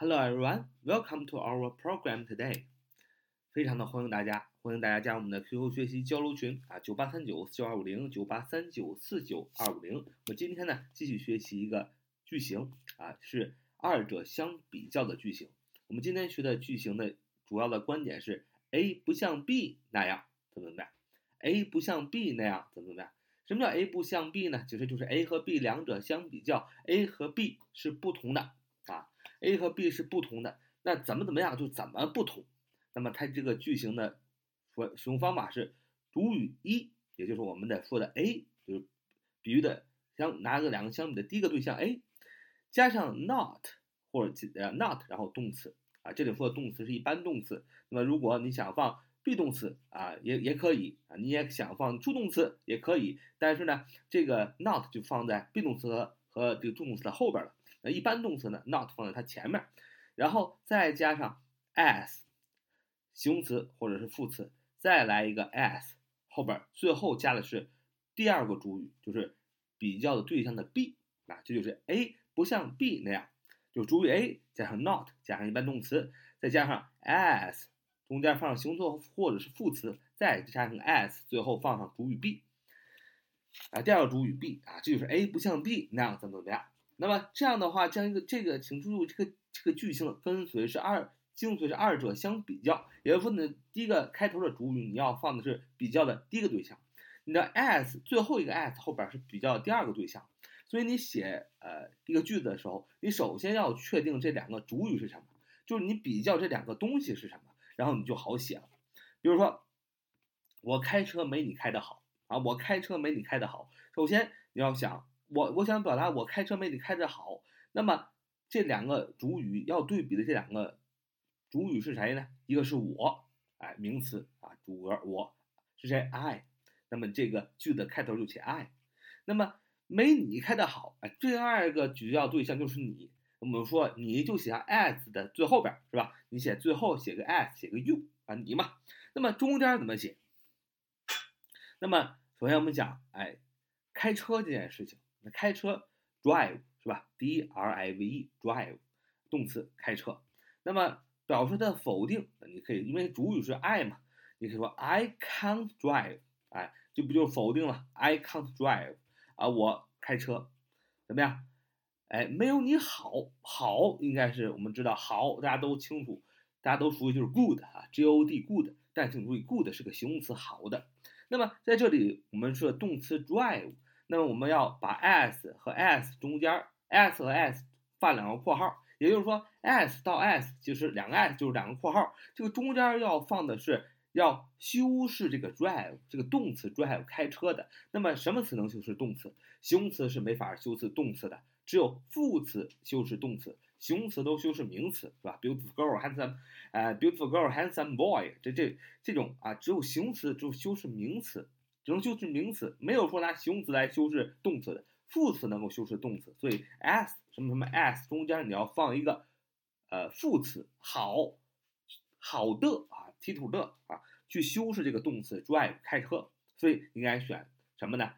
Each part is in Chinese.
Hello everyone, welcome to our program today. 非常的欢迎大家，欢迎大家加入我们的 QQ 学习交流群啊，九八三九四九二五零九八三九四九二五零。我今天呢继续学习一个句型啊，是二者相比较的句型。我们今天学的句型的主要的观点是 A 不像 B 那样怎么怎么样，A 不像 B 那样怎么怎么样。什么叫 A 不像 B 呢？其实就是 A 和 B 两者相比较，A 和 B 是不同的，A 和 B 是不同的，那怎么怎么样就怎么不同。那么它这个句型的说使用方法是主语一，也就是我们的说的 A，就是比喻的相拿个两个相比的第一个对象 A，加上 not 或者呃 not，然后动词啊，这里说的动词是一般动词。那么如果你想放 be 动词啊，也也可以啊，你也想放助动词也可以，但是呢，这个 not 就放在 be 动词和和这个助动词的后边了。那一般动词呢，not 放在它前面，然后再加上 as 形容词或者是副词，再来一个 as 后边，最后加的是第二个主语，就是比较的对象的 B 啊，这就是 A 不像 B 那样，就主语 A 加上 not 加上一般动词，再加上 as。中间放上形容词或者是副词，再加上 as，最后放上主语 B，啊，第二个主语 B 啊，这就是 A 不像 B 那样怎么怎么样。那么这样的话，这样一个这个，请注意这个这个句型的跟随是二，精髓是二者相比较，也就是说呢，第一个开头的主语你要放的是比较的第一个对象，你的 as 最后一个 as 后边是比较第二个对象，所以你写呃一个句子的时候，你首先要确定这两个主语是什么，就是你比较这两个东西是什么。然后你就好写了，比如说，我开车没你开的好啊，我开车没你开的好。首先你要想，我我想表达我开车没你开的好，那么这两个主语要对比的这两个主语是谁呢？一个是我，哎，名词啊，主格我是谁？I，那么这个句子开头就写 I，那么没你开的好，哎，第二个主要对象就是你。我们说你就写 as 的最后边是吧？你写最后写个 as，写个 you 啊你嘛。那么中间怎么写？那么首先我们讲，哎，开车这件事情，那开车 drive 是吧？d r i v e drive 动词开车。那么表示的否定，你可以因为主语是 I 嘛，你可以说 I can't drive，哎，这不就是否定了？I can't drive 啊，我开车怎么样？哎，没有你好，好应该是我们知道好，大家都清楚，大家都熟悉就是 good 啊，G O D good。但请注意，good 是个形容词，好的。那么在这里我们说动词 drive，那么我们要把 as 和 as 中间 as 和 as 放两个括号，也就是说 as 到 as 就是两个 as 就是两个括号，这个中间要放的是要修饰这个 drive 这个动词 drive 开车的。那么什么词能修饰动词？形容词是没法修饰动词的。只有副词修饰动词，形容词都修饰名词，是吧？Beautiful girl, handsome，呃，beautiful girl, handsome boy，这这这种啊，只有形容词就修饰名词，只能修饰名词，没有说拿形容词来修饰动词的。副词能够修饰动词，所以 as 什么什么 as 中间你要放一个呃副词，好好的啊，提土的啊，去修饰这个动词 drive 开车，所以应该选什么呢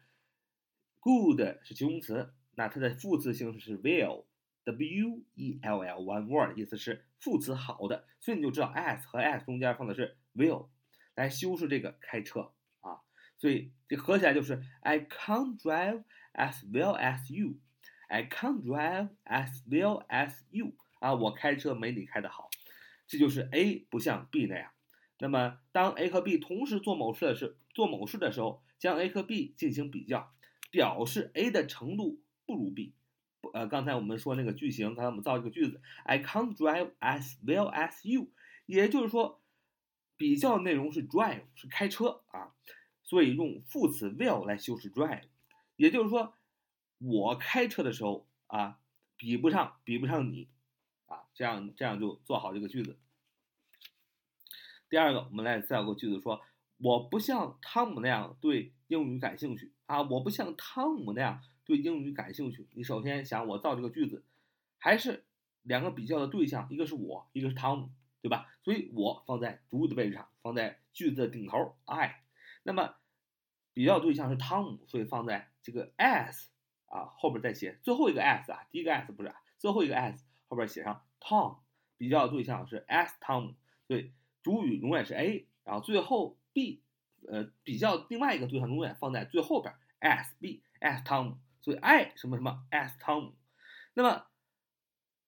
？Good 是形容词。那它的副词形式是 well，w e l l，one word，意思是副词好的，所以你就知道 as 和 as 中间放的是 will，来修饰这个开车，所以这合起来就是 I can't drive as well as you，I can't drive as well as you，啊，我开车没你开的好，这就是 A 不像 B 那样。那么当 A 和 B 同时做某事的时做某事的时候，将 A 和 B 进行比较，表示 A 的程度。不如 B，呃，刚才我们说那个句型，刚才我们造这个句子，I can't drive as well as you，也就是说，比较内容是 drive，是开车啊，所以用副词 will 来修饰 drive，也就是说，我开车的时候啊，比不上，比不上你，啊，这样这样就做好这个句子。第二个，我们来造个句子，说我不像汤姆那样对英语感兴趣啊，我不像汤姆那样。对英语感兴趣，你首先想我造这个句子，还是两个比较的对象，一个是我，一个是汤姆，对吧？所以我放在主语的位置上，放在句子的顶头，I。那么比较对象是汤姆，所以放在这个 s 啊后边再写最后一个 s 啊，第一个 s 不是，最后一个 s 后边写上 Tom 比较对象是 ask Tom，所以主语永远是 A，然后最后 B，呃，比较另外一个对象永远放在最后边，ask B，ask Tom，所以 I 什么什么 ask Tom。那么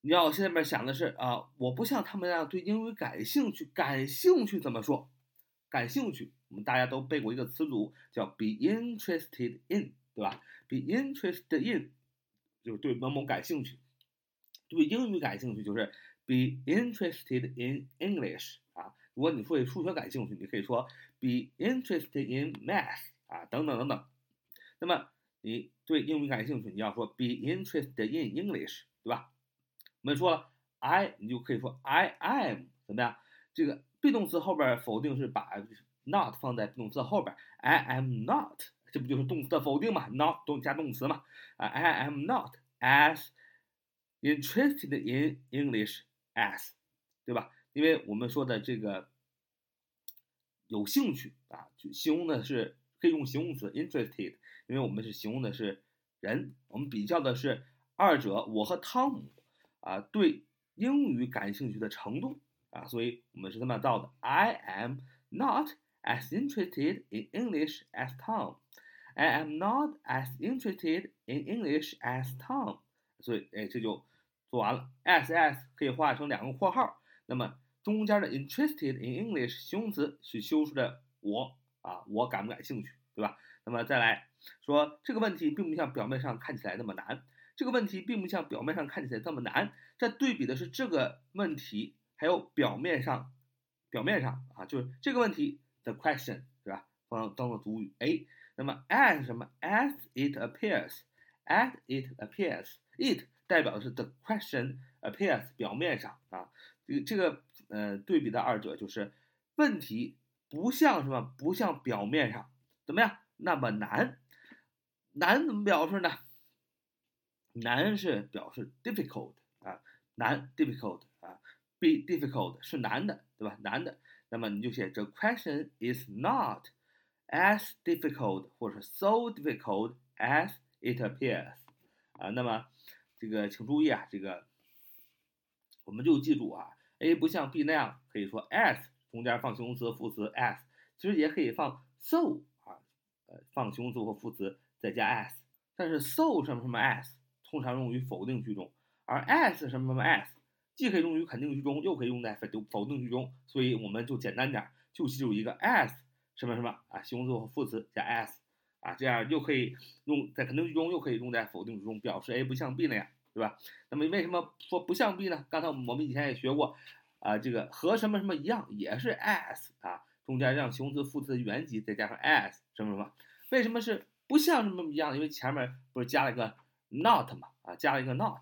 你要现在面想的是啊，我不像他们那样对英语感兴趣，感兴趣怎么说？感兴趣，我们大家都背过一个词组叫 be interested in，对吧？be interested in 就是对某某感兴趣，对英语感兴趣就是 be interested in English 啊。如果你对数学感兴趣，你可以说 be interested in math 啊，等等等等。那么你对英语感兴趣，你要说 be interested in English，对吧？我们说了 I，你就可以说 I am 怎么样？这个 be 动词后边否定是把 not 放在动词后边，I am not，这不就是动词的否定嘛？not 动加动词嘛？啊，I am not as interested in English as，对吧？因为我们说的这个有兴趣啊，就形容的是可以用形容词 interested。因为我们是形容的是人，我们比较的是二者我和汤姆啊对英语感兴趣的程度啊，所以我们是这么造的：I am not as interested in English as Tom. I am not as interested in English as Tom. 所以，哎，这就做完了。as as 可以画成两个括号，那么中间的 interested in English 形容词是修饰的我啊，我感不感兴趣，对吧？那么再来。说这个问题并不像表面上看起来那么难，这个问题并不像表面上看起来这么难。这对比的是这个问题，还有表面上，表面上啊，就是这个问题 the question 是吧？放当做主语 A。那么 as 什么？as it appears，as it appears，it 代表的是 the question appears 表面上啊，这个这个呃对比的二者就是问题不像什么？不像表面上怎么样那么难。难怎么表示呢？难是表示 difficult 啊，难 difficult 啊，be difficult 是难的，对吧？难的，那么你就写 the question is not as difficult 或者 so difficult as it appears 啊。那么这个请注意啊，这个我们就记住啊，A 不像 B 那样可以说 as 中间放形容词副词 as，其实也可以放 so 啊，呃，放形容词或副词。再加 as，但是 so 什么什么 as 通常用于否定句中，而 as 什么什么 as 既可以用于肯定句中，又可以用在否否定句中，所以我们就简单点，就记住一个 as 什么什么啊，形容词和副词加 as 啊，这样又可以用在肯定句中，又可以用在否定句中，表示 A 不像 B 那样，对吧？那么为什么说不像 B 呢？刚才我们以前也学过啊，这个和什么什么一样，也是 as 啊，中间让形容词副词原级再加上 as 什么什么，为什么是？不像什么一样，因为前面不是加了一个 not 嘛，啊，加了一个 not。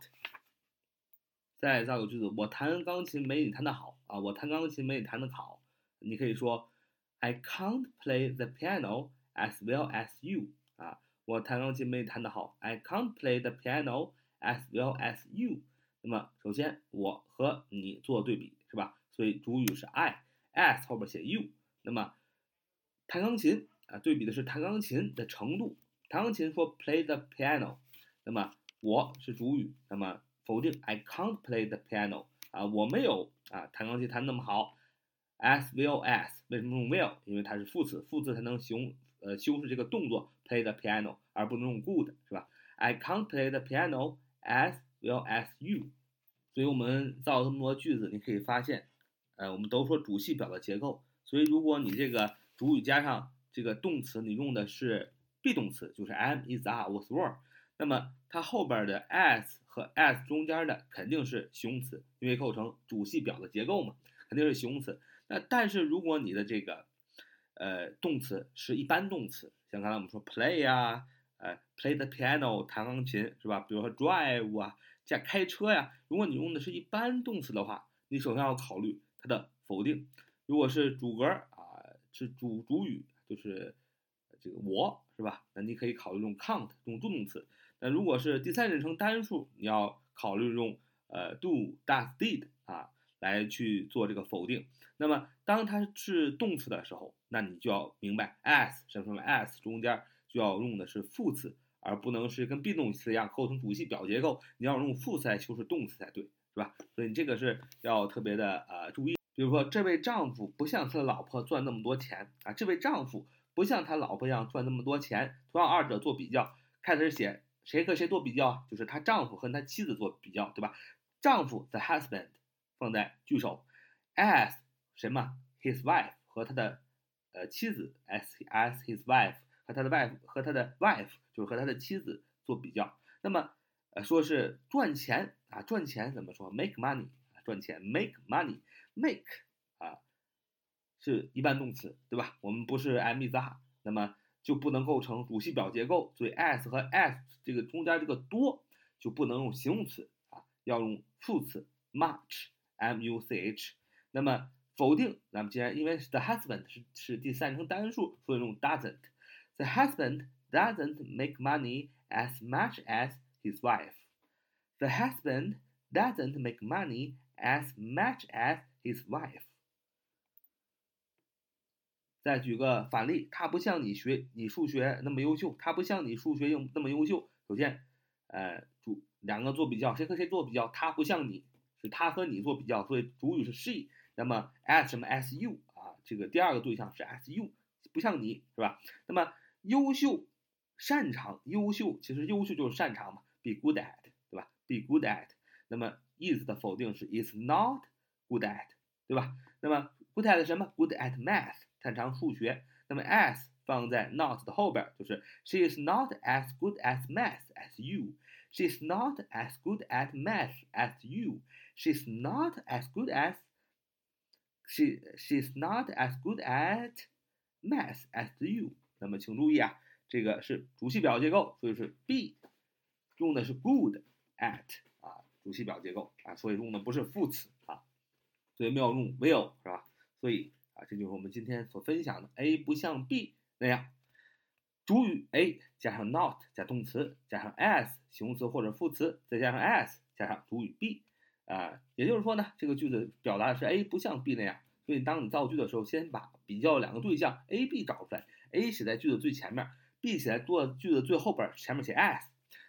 再造个句子，我弹钢琴没你弹的好啊，我弹钢琴没你弹的好。你可以说，I can't play the piano as well as you 啊，我弹钢琴没你弹的好。I can't play the piano as well as you。那么首先我和你做对比是吧？所以主语是 I，as 后边写 you。那么弹钢琴。啊，对比的是弹钢琴的程度。弹钢琴说 play the piano，那么我是主语，那么否定 I can't play the piano 啊，我没有啊弹钢琴弹那么好。as well as 为什么用 will？因为它是副词，副词才能形呃修饰这个动作 play the piano，而不能用 good 是吧？I can't play the piano as well as you。所以我们造这么多句子，你可以发现，呃，我们都说主系表的结构，所以如果你这个主语加上这个动词你用的是 be 动词，就是 am is are was were，那么它后边的 as 和 as 中间的肯定是形容词，因为构成主系表的结构嘛，肯定是形容词。那但是如果你的这个呃动词是一般动词，像刚才我们说 play 呀，呃 play the piano 弹钢琴是吧？比如说 drive 啊，加开车呀，如果你用的是一般动词的话，你首先要考虑它的否定。如果是主格啊，是主主语。就是这个我是吧？那你可以考虑用 count 用助动词。那如果是第三人称单数，你要考虑用呃 do does did 啊来去做这个否定。那么当它是动词的时候，那你就要明白 as 什么什么 as 中间就要用的是副词，而不能是跟 be 动词一样构成主系表结构。你要用副词来修饰动词才对，是吧？所以你这个是要特别的呃注意。比如说，这位丈夫不像他的老婆赚那么多钱啊，这位丈夫不像他老婆一样赚那么多钱。同样，二者做比较，开始写谁和谁做比较，就是他丈夫和他妻子做比较，对吧？丈夫 the husband 放在句首，as 什么 his wife 和他的呃妻子 as as his wife 和他的 wife 和他的 wife 就是和他的妻子做比较。那么呃说是赚钱啊，赚钱怎么说？make money 赚钱 make money make 啊是一般动词对吧？我们不是 am is are，那么就不能构成主系表结构，所以 as 和 as 这个中间这个多就不能用形容词啊，要用副词 much m u c h。那么否定，那么既然因为 the husband 是是第三人称单数，所以用 doesn't。The husband doesn't make money as much as his wife. The husband doesn't make money as much as his wife. 再举个反例，他不像你学你数学那么优秀，他不像你数学又那么优秀。首先，呃，主两个做比较，谁和谁做比较？他不像你，是他和你做比较，所以主语是 she。那么 as 什么 as you 啊？这个第二个对象是 as you，不像你是吧？那么优秀、擅长、优秀，其实优秀就是擅长嘛，be good at，对吧？be good at。那么 is 的否定是 is not good at，对吧？那么 good at 什么？good at math，擅长数学。那么 as 放在 not 的后边，就是 she is not as good at math as you。She is not as good at math as you. She is not as good as she she is not as good at math as you。那么请注意啊，这个是主系表结构，所以是 be 用的是 good at 啊，主系表结构啊，所以用的不是副词啊，所以没有用 will 是吧？所以 这就是我们今天所分享的 A 不像 B 那样，主语 A 加上 not 加动词加上 as 形容词或者副词，再加上 as 加上主语 B 啊，也就是说呢，这个句子表达的是 A 不像 B 那样。所以当你造句的时候，先把比较两个对象 A、B 找出来，A 写在句子最前面，B 写在做句子最后边，前面写 as。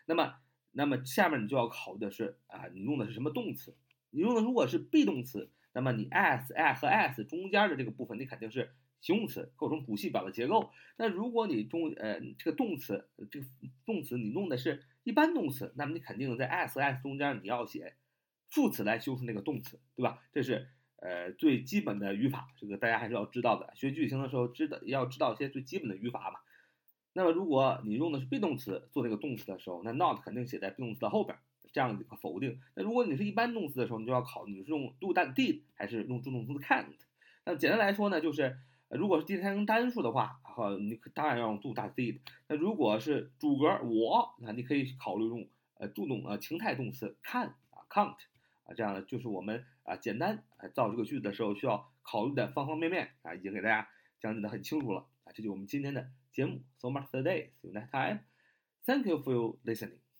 那么，那么下面你就要考虑的是啊，你用的是什么动词？你用的如果是 be 动词，那么你 as、a 和 as 中间的这个部分，你肯定是形容词，构成主系表的结构。那如果你中呃这个动词，这个动词你用的是一般动词，那么你肯定在 as 和 as 中间你要写副词来修饰那个动词，对吧？这是。呃，最基本的语法，这个大家还是要知道的。学句型的时候，知道要知道一些最基本的语法嘛。那么，如果你用的是 be 动词做这个动词的时候，那 not 肯定写在 be 动词的后边，这样一个否定。那如果你是一般动词的时候，你就要考你是用 do、did 还是用助动词 can't。那简单来说呢，就是如果是第三人称单数的话，哈，你当然要用 do、did。那如果是主格我，那你可以考虑用呃助动呃情态动词 can 啊 can't。啊，这样的就是我们啊，简单啊造这个句子的时候需要考虑的方方面面啊，已经给大家讲解的很清楚了啊，这就是我们今天的节目。So much today, see you next time. Thank you for listening.